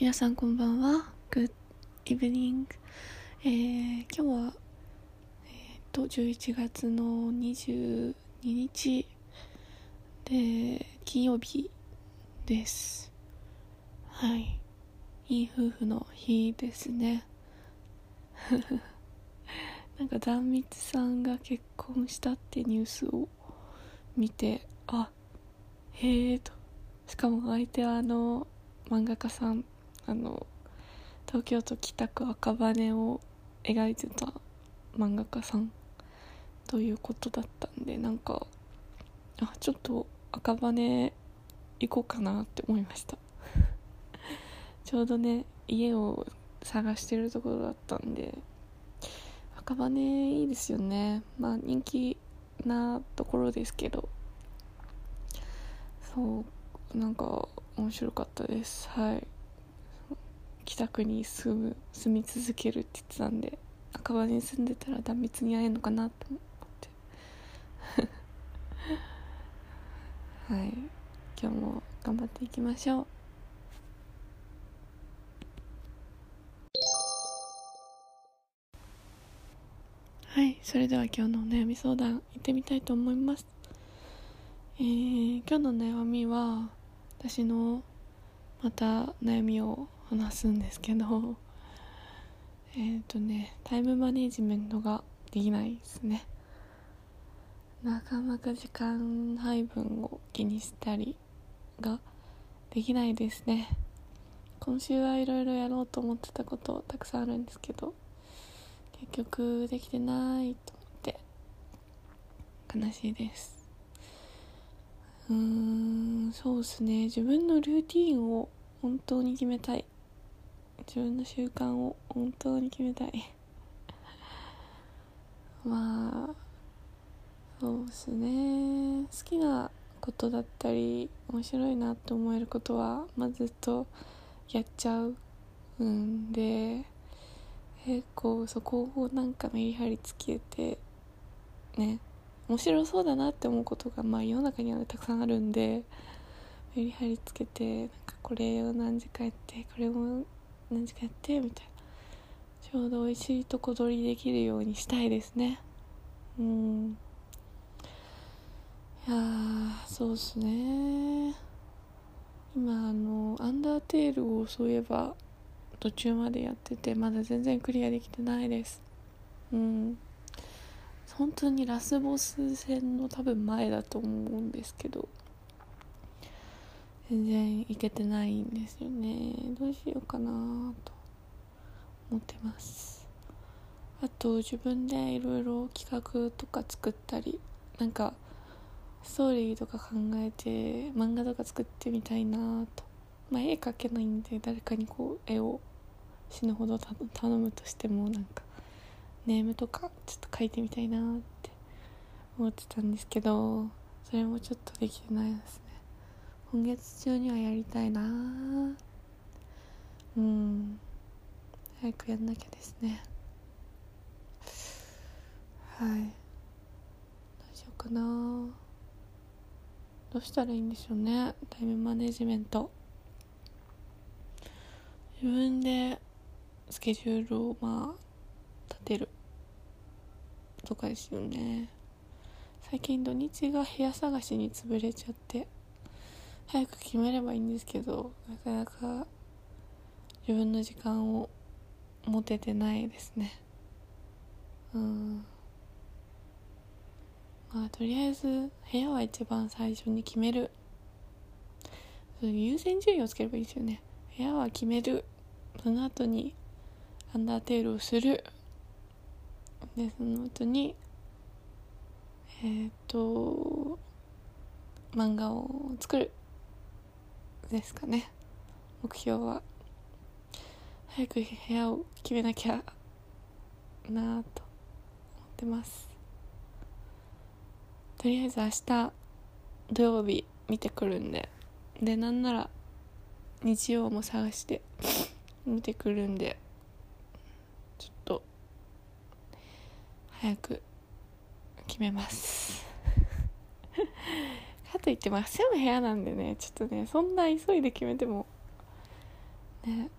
皆さんこんばんは。Good evening、えー、今日は、えー、と11月の22日で金曜日です。はい。いい夫婦の日ですね。なんか壇蜜さんが結婚したってニュースを見てあへえと。しかも相手はあの漫画家さん。あの東京都北区赤羽を描いてた漫画家さんということだったんでなんかあちょっと赤羽行こうかなって思いました。ちょうどね家を探してるところだったんで赤羽いいですよね。まあ人気なところですけど。そうなんか面白かったです。はい。北区に住む住み続けるって言ってたんで赤羽に住んでたら断蜜に会えるのかなと思って。はい。今日も頑張っていきましょう。はい。それでは今日のお悩み相談行ってみたいと思います。えー、今日の悩みは私のまた悩みを話すんですけどえっ、ー、とねタイムマネジメントができないですね。なかなか時間配分を気にしたりができないですね。今週はいろいろやろうと思ってたことたくさんあるんですけど結局できてないと思って悲しいです。うーんそうですね。自分のルーティンを本当に決めたい。自分の習慣を本当に決めたい。まあそうですね。好きなことだったり面白いなって思えることはまずっとやっちゃうんで結構そこをなんかメリハリつけてね面白そうだなって思うことがまあ世の中にはたくさんあるんでメリハリつけてなんかこれを何時間やってこれも何時間やってみたいな。ちょうど美味しいとこ取りできるようにしたいですね。うん。いやそうっすね。今あのアンダーテールをそういえば途中までやっててまだ全然クリアできてないです。うん。本当にラスボス戦の多分前だと思うんですけど。全然いけてないんですよね。どうしようかなと思ってます。あと自分でいろいろ企画とか作ったりなんかストーリーとか考えて漫画とか作ってみたいなと。まあ絵描けないんで誰かにこう絵を死ぬほど頼むとしてもなんかネームとかちょっと書いてみたいなって思ってたんですけどそれもちょっとできてないですね。今月中にはやりたいな。うん。早くやんなきゃですね。はい。どうしようかな。どうしたらいいんでしょうね。タイムマネジメント。自分でスケジュールをまあ立てる。とかですよね。最近土日が部屋探しに潰れちゃって。早く決めればいいんですけどなかなか自分の時間を持ててないですね。うん。まあとりあえず部屋は一番最初に決める。優先順位をつければいいですよね。部屋は決める。その後にアンダーテールをする。でその後にえっ、と漫画を作る。ですかね。目標は。早く部屋を決めなきゃなぁと思ってます。とりあえず明日土曜日見てくるんで。でなんなら日曜も探して見てくるんで。ちょっと早く決めます。かといってまあ住む部屋なんでねちょっとねそんな急いで決めてもね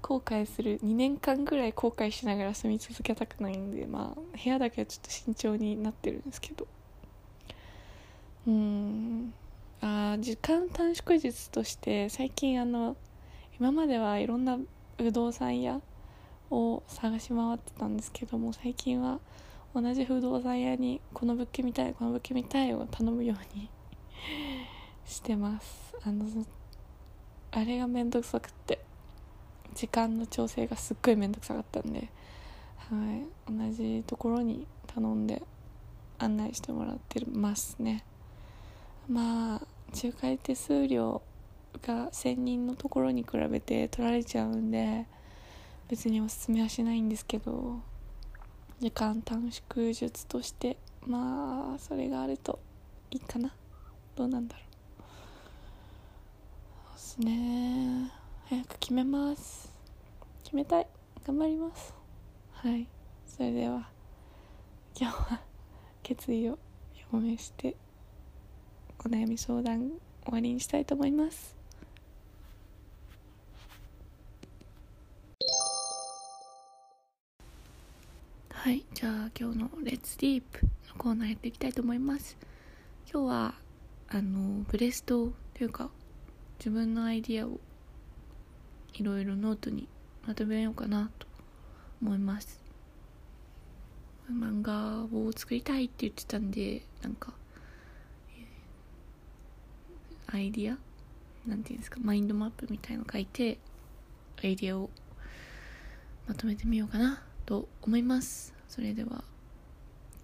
後悔する2年間ぐらい後悔しながら住み続けたくないんでまあ部屋だけはちょっと慎重になってるんですけど。うん。あ時間短縮術として最近あの今まではいろんな不動産屋を探し回ってたんですけども最近は同じ不動産屋にこの物件見たいこの物件見たいを頼むようにしてます。あのあれがめんどくさくって。時間の調整がすっごいめんどくさかったんで、はい、同じところに頼んで案内してもらってますね。まあ仲介手数料が1000人のところに比べて取られちゃうんで別におすすめはしないんですけど時間短縮術としてまあそれがあるといいかな。どうなんだろう。そうっすね。早く決めます。決めたい。頑張ります。はい。それでは今日は決意を表明してお悩み相談終わりにしたいと思います。はい。じゃあ今日の「Let's Deep のコーナーやっていきたいと思います。今日はあのブレストというか自分のアイディアをいろいろノートにまとめようかなと思います。漫画を作りたいって言ってたんでなんかアイディア？なんていうんですか？マインドマップみたいの書いてアイディアをまとめてみようかなと思います。それでは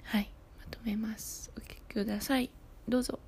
はいまとめます。お聞きください。どうぞ。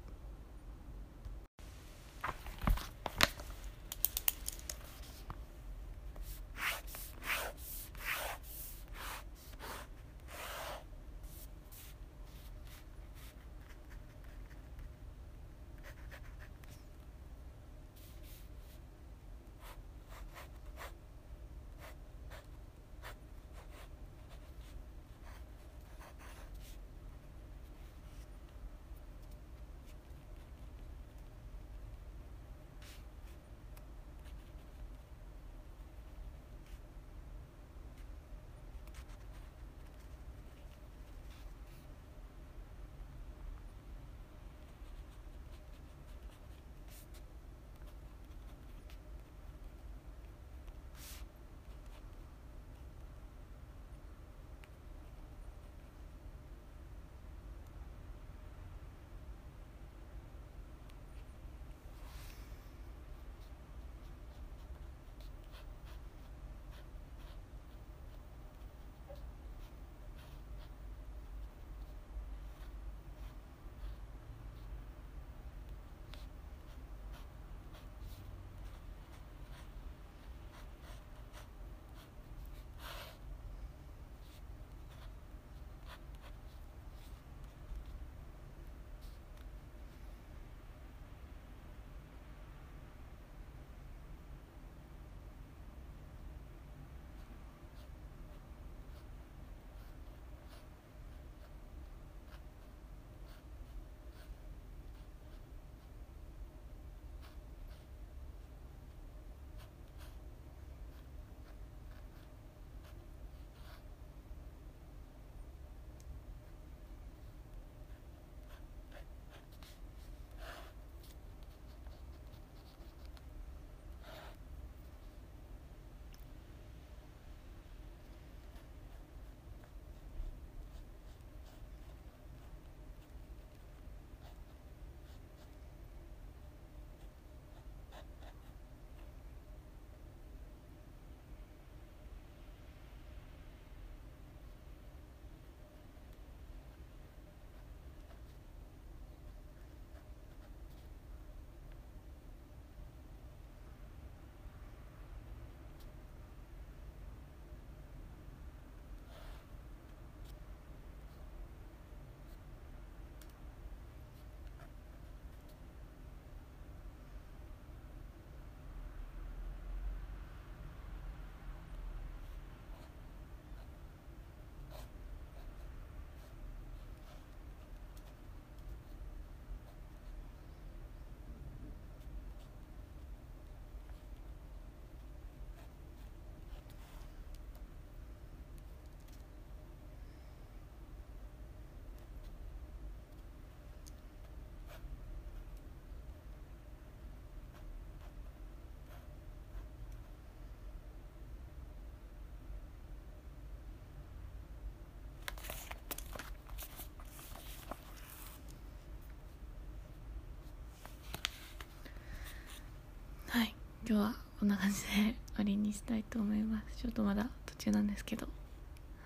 今日はこんな感じで終わりにしたいと思います。ちょっとまだ途中なんですけど。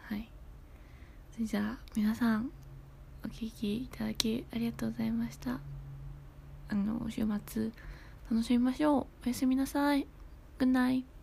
はい。それじゃあ皆さんお聴きいただきありがとうございました。あの週末楽しみましょう。おやすみなさい。Good night